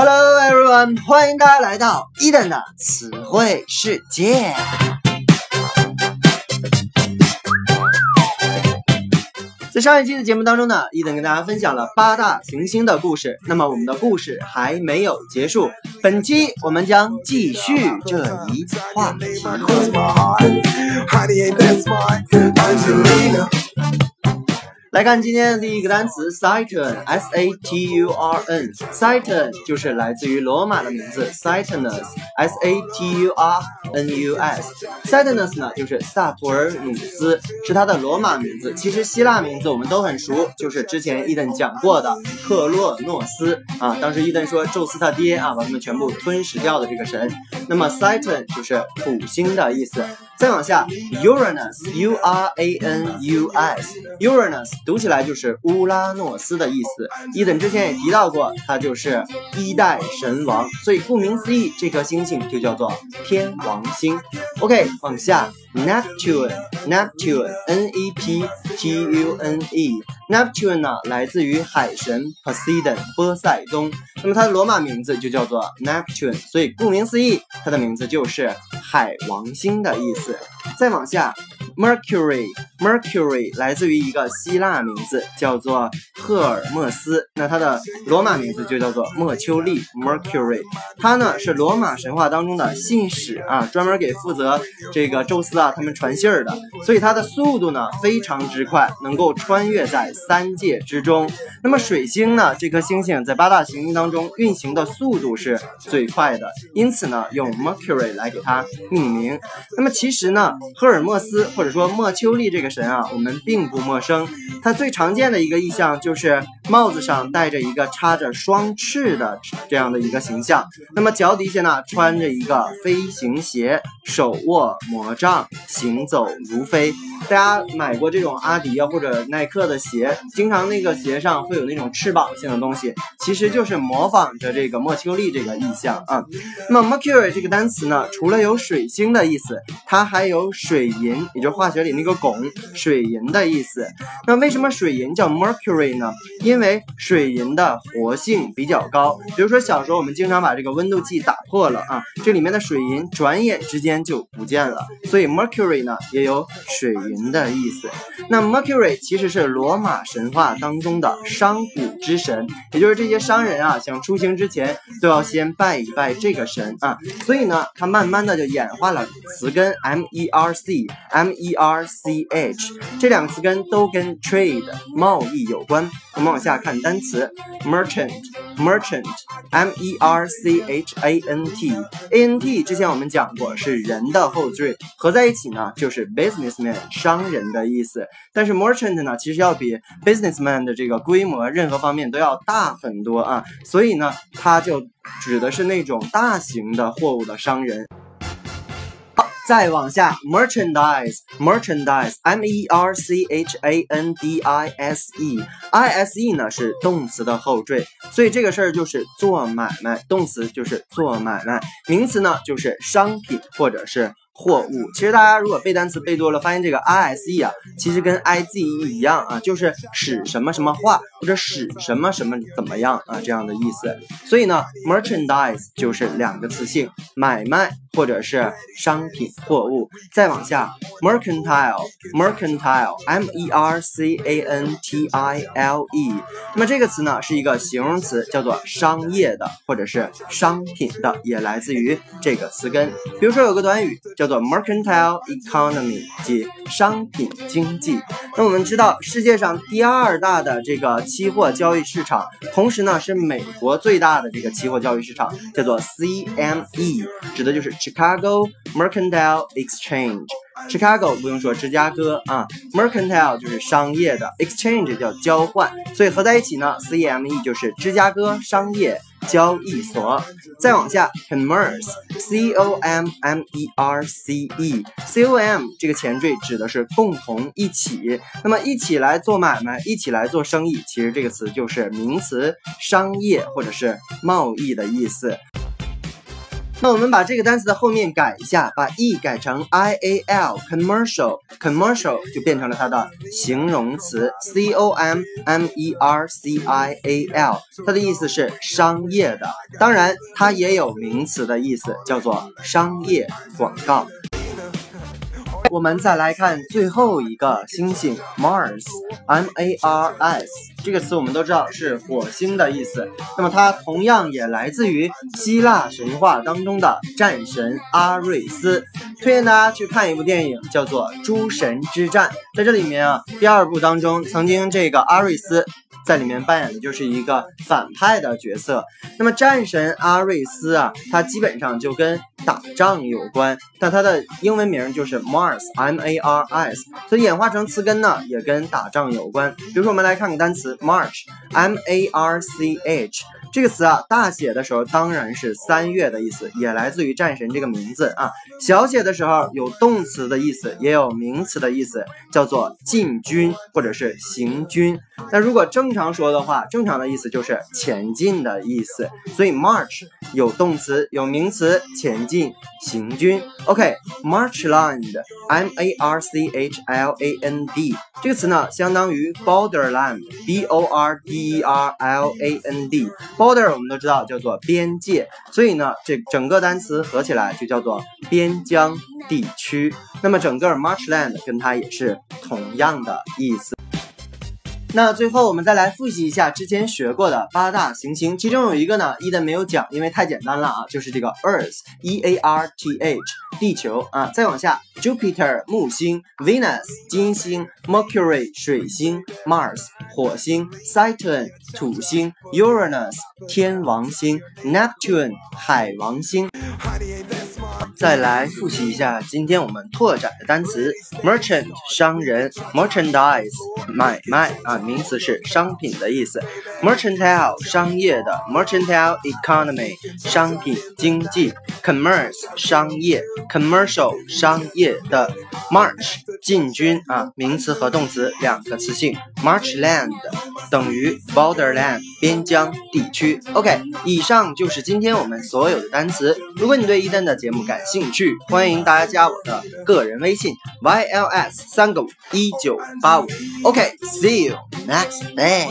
Hello everyone，欢迎大家来到伊登的词汇世界。在上一期的节目当中呢，伊登跟大家分享了八大行星的故事。那么我们的故事还没有结束，本期我们将继续这一话题。来看今天的第一个单词，Saturn，S A T U R N，Saturn 就是来自于罗马的名字，Saturnus，S A T U R N U S，Saturnus 呢就是萨图尔努斯，是它的罗马名字。其实希腊名字我们都很熟，就是之前伊登讲过的克洛诺斯啊。当时伊登说宙斯他爹啊把他们全部吞噬掉的这个神。那么 Saturn 就是土星的意思。再往下，Uranus，U R A N U S，Uranus 读起来就是乌拉诺斯的意思。伊登之前也提到过，它就是一代神王，所以顾名思义，这颗星星就叫做天王星。OK，往下，Neptune，Neptune，N E P T U N E，Neptune 呢来自于海神 Poseidon 波塞冬，那么它的罗马名字就叫做 Neptune，所以顾名思义，它的名字就是海王星的意思。再往下，Mercury，Mercury 来自于一个希腊名字，叫做赫尔墨斯。那它的罗马名字就叫做莫丘利 Mercury。它呢是罗马神话当中的信使啊，专门给负责这个宙斯啊他们传信儿的。所以它的速度呢非常之快，能够穿越在三界之中。那么水星呢这颗星星在八大行星当中运行的速度是最快的，因此呢用 Mercury 来给它命名。那么其。实呢，赫尔墨斯或者说莫丘利这个神啊，我们并不陌生。它最常见的一个意象就是帽子上戴着一个插着双翅的这样的一个形象。那么脚底下呢，穿着一个飞行鞋，手握魔杖，行走如飞。大家买过这种阿迪啊或者耐克的鞋，经常那个鞋上会有那种翅膀性的东西，其实就是模仿着这个莫丘利这个意象啊。那么 Mercury 这个单词呢，除了有水星的意思，它还有水银，也就化学里那个汞，水银的意思。那为什么水银叫 Mercury 呢？因为水银的活性比较高。比如说小时候我们经常把这个温度计打破了啊，这里面的水银转眼之间就不见了，所以 Mercury 呢也有水银的意思。那 Mercury 其实是罗马神话当中的商贾之神，也就是这些商人啊想出行之前都要先拜一拜这个神啊，所以呢它慢慢的就演化了词根 M。M E R C M E E R C H，这两个词根都跟 trade 贸易有关。我们往下看单词 merchant merchant M E R C H A N T A N T 之前我们讲过是人的后缀，合在一起呢就是 businessman 商人的意思。但是 merchant 呢其实要比 businessman 的这个规模任何方面都要大很多啊，所以呢它就指的是那种大型的货物的商人。再往下，merchandise，merchandise，m e r c h a n d i s e，i s e 呢是动词的后缀，所以这个事儿就是做买卖，动词就是做买卖，名词呢就是商品或者是。货物，其实大家如果背单词背多了，发现这个 I S E 啊，其实跟 I Z E 一样啊，就是使什么什么化或者使什么什么怎么样啊这样的意思。所以呢，merchandise 就是两个词性，买卖或者是商品货物。再往下，mercantile，mercantile，M E R C A N T I L E，那么这个词呢是一个形容词，叫做商业的或者是商品的，也来自于这个词根。比如说有个短语叫。做 mercantile economy，即商品经济。那我们知道，世界上第二大的这个期货交易市场，同时呢是美国最大的这个期货交易市场，叫做 CME，指的就是 Chicago Mercantile Exchange。Chicago 不用说，芝加哥啊，Mercantile 就是商业的，Exchange 叫交换，所以合在一起呢，CME 就是芝加哥商业。交易所，再往下，commerce，c o m m e r c e，c o m 这个前缀指的是共同一起，那么一起来做买卖，一起来做生意，其实这个词就是名词，商业或者是贸易的意思。那我们把这个单词的后面改一下，把 e 改成 i a l，commercial，commercial 就变成了它的形容词 c o m m e r c i a l，它的意思是商业的。当然，它也有名词的意思，叫做商业广告。我们再来看最后一个星星，Mars，M A R S 这个词我们都知道是火星的意思。那么它同样也来自于希腊神话当中的战神阿瑞斯。推荐大家去看一部电影，叫做《诸神之战》。在这里面啊，第二部当中，曾经这个阿瑞斯。在里面扮演的就是一个反派的角色。那么战神阿瑞斯啊，他基本上就跟打仗有关，但他的英文名就是 Mars Mars，M A R S，所以演化成词根呢，也跟打仗有关。比如说，我们来看个单词 March，M A R C H。这个词啊，大写的时候当然是三月的意思，也来自于战神这个名字啊。小写的时候有动词的意思，也有名词的意思，叫做进军或者是行军。那如果正常说的话，正常的意思就是前进的意思。所以 march 有动词，有名词，前进、行军。OK，marchland，M A R C H L A N D 这个词呢，相当于 borderland，B O R D E R L A N D。Border 我们都知道叫做边界，所以呢，这整个单词合起来就叫做边疆地区。那么整个 Marshland 跟它也是同样的意思。那最后我们再来复习一下之前学过的八大行星，其中有一个呢，伊登没有讲，因为太简单了啊，就是这个 Earth，E A R T H，地球啊。再往下，Jupiter，木星；Venus，金星；Mercury，水星；Mars，火星；Saturn，土星；Uranus，天王星；Neptune，海王星。再来复习一下今天我们拓展的单词：merchant 商人，merchandise 买卖啊，名词是商品的意思 merchantile 商业的 merchantile economy 商品经济；commerce 商业，commercial 商业的；march 进军啊，名词和动词两个词性；marchland 等于 borderland 边疆地区。OK，以上就是今天我们所有的单词。如果你对一丹的节目感兴趣，欢迎大家加我的个人微信 yls 三个五一九八五。OK，see you next day。